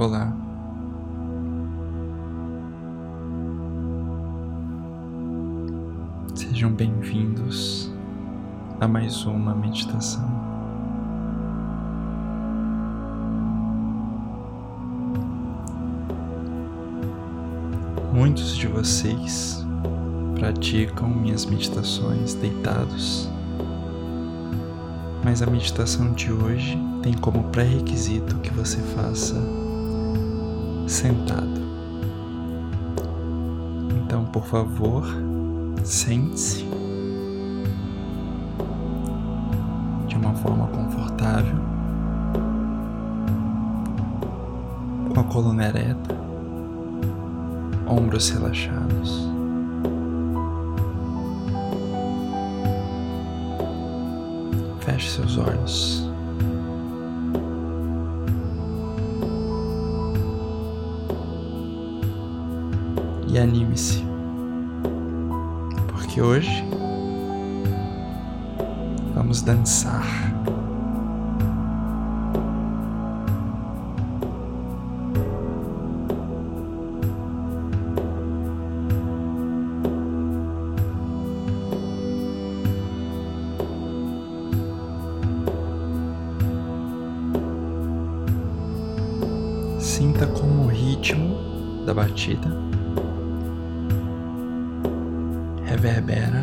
Olá. Sejam bem-vindos a mais uma meditação. Muitos de vocês praticam minhas meditações deitados, mas a meditação de hoje tem como pré-requisito que você faça sentado. Então, por favor, sente-se de uma forma confortável, com a coluna ereta, ombros relaxados. Feche seus olhos. Anime-se, porque hoje vamos dançar. Sinta como o ritmo da batida reverbera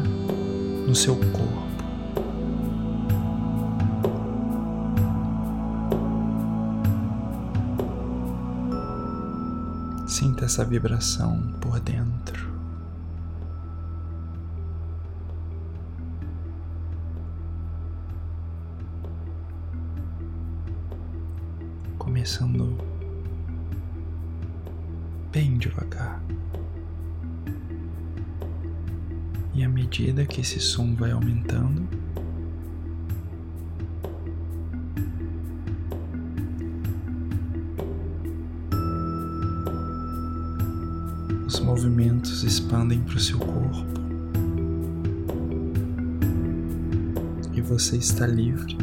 no seu corpo. Sinta essa vibração por dentro. Começando bem devagar. E à medida que esse som vai aumentando, os movimentos expandem para o seu corpo e você está livre.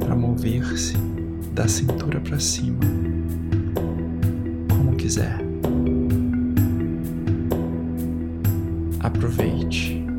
para mover-se da cintura para cima quiser. Aproveite.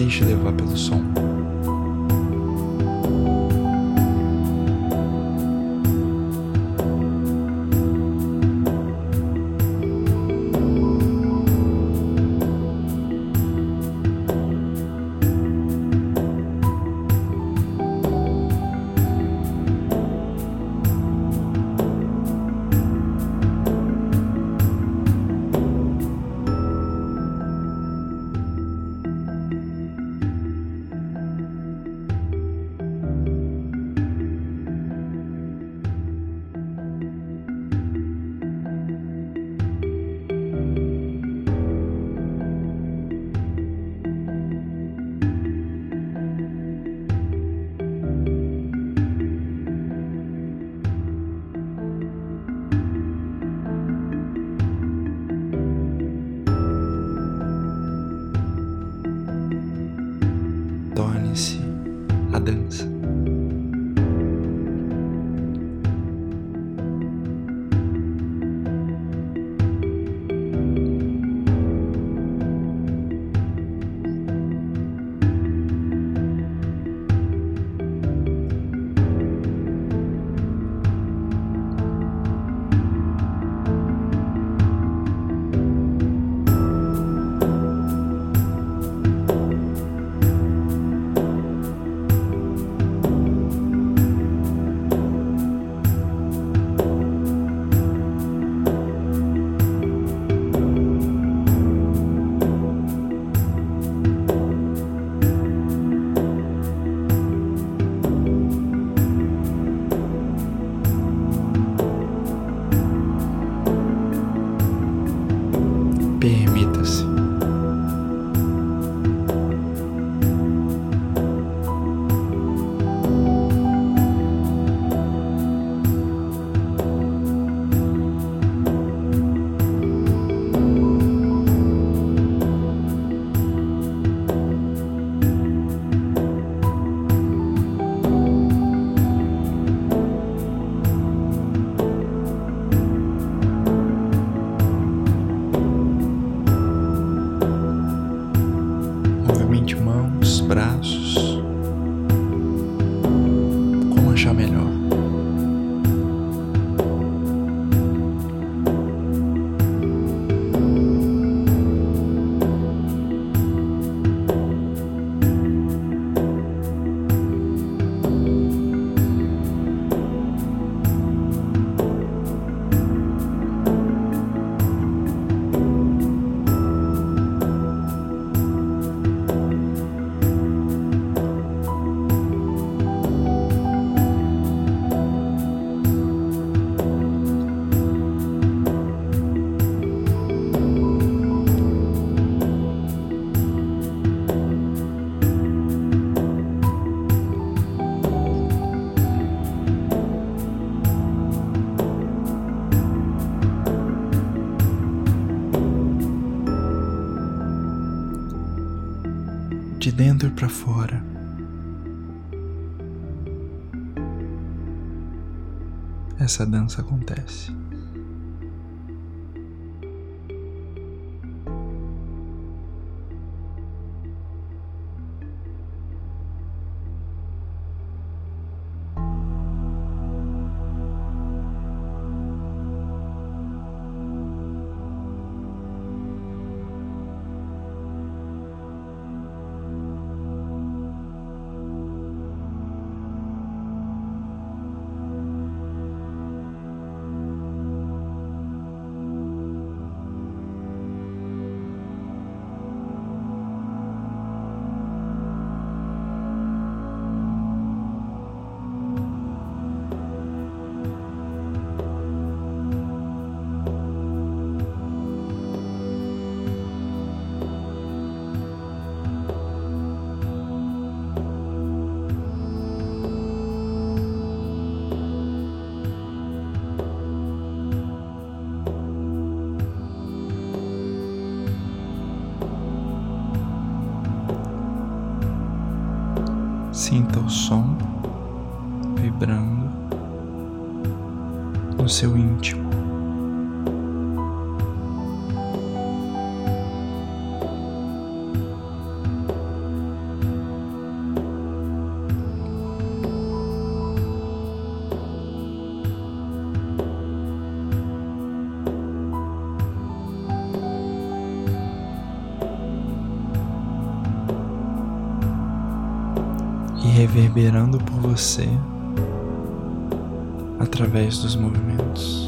Deixe levar pelo som. dímelo. Essa dança acontece. Sinta o som vibrando no seu íntimo. Reverberando por você através dos movimentos.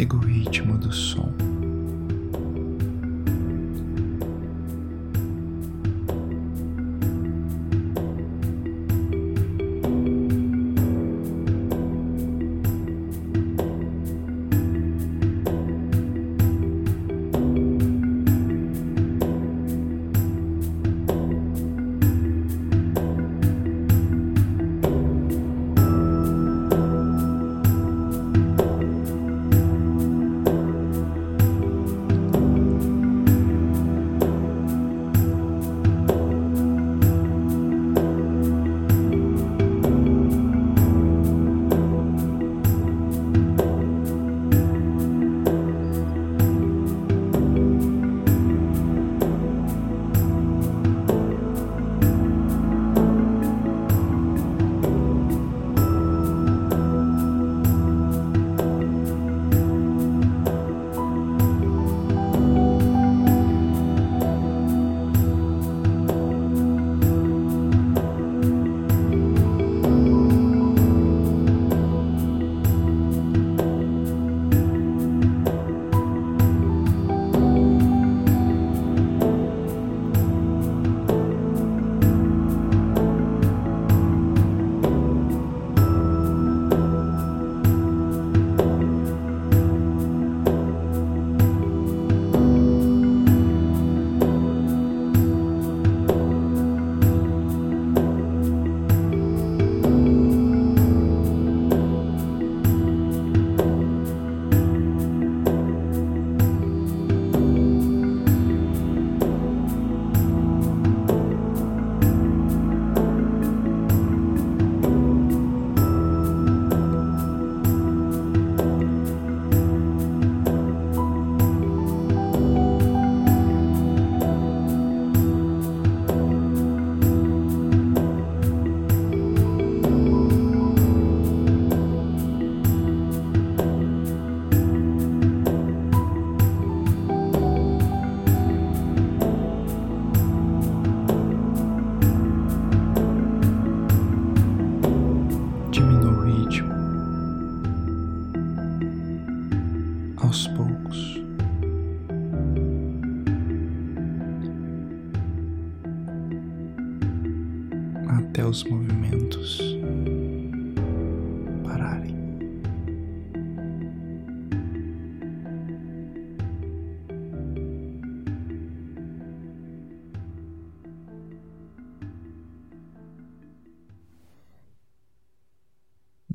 Siga o ritmo do som.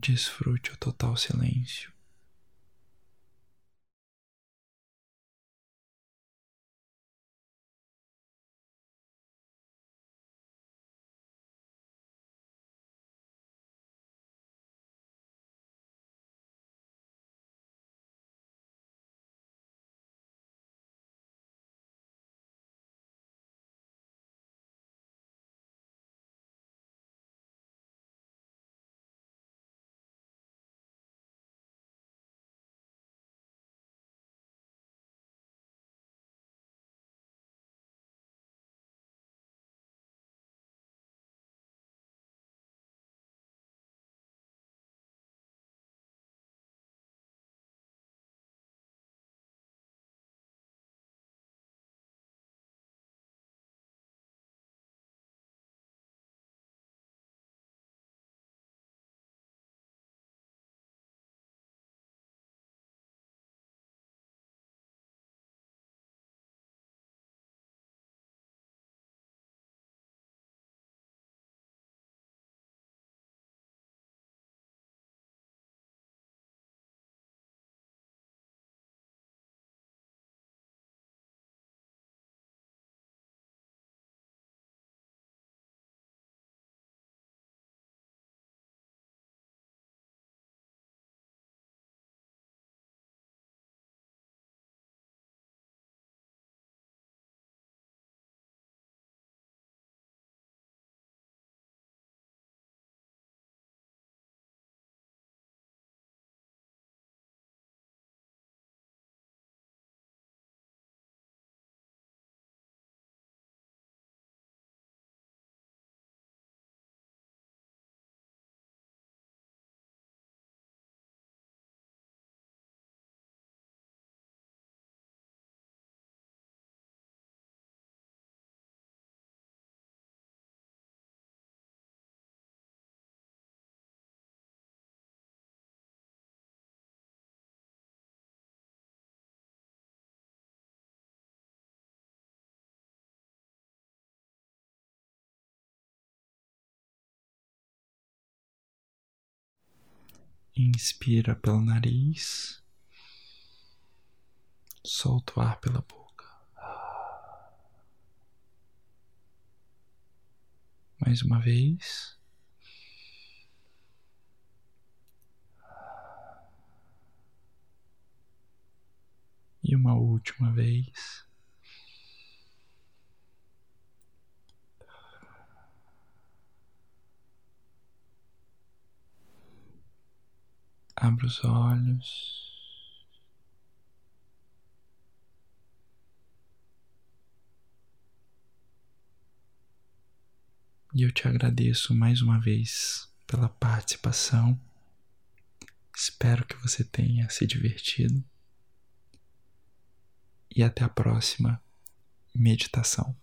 Desfrute o total silêncio. Inspira pelo nariz, solta o ar pela boca. Mais uma vez. E uma última vez. Abra os olhos. E eu te agradeço mais uma vez pela participação. Espero que você tenha se divertido. E até a próxima meditação.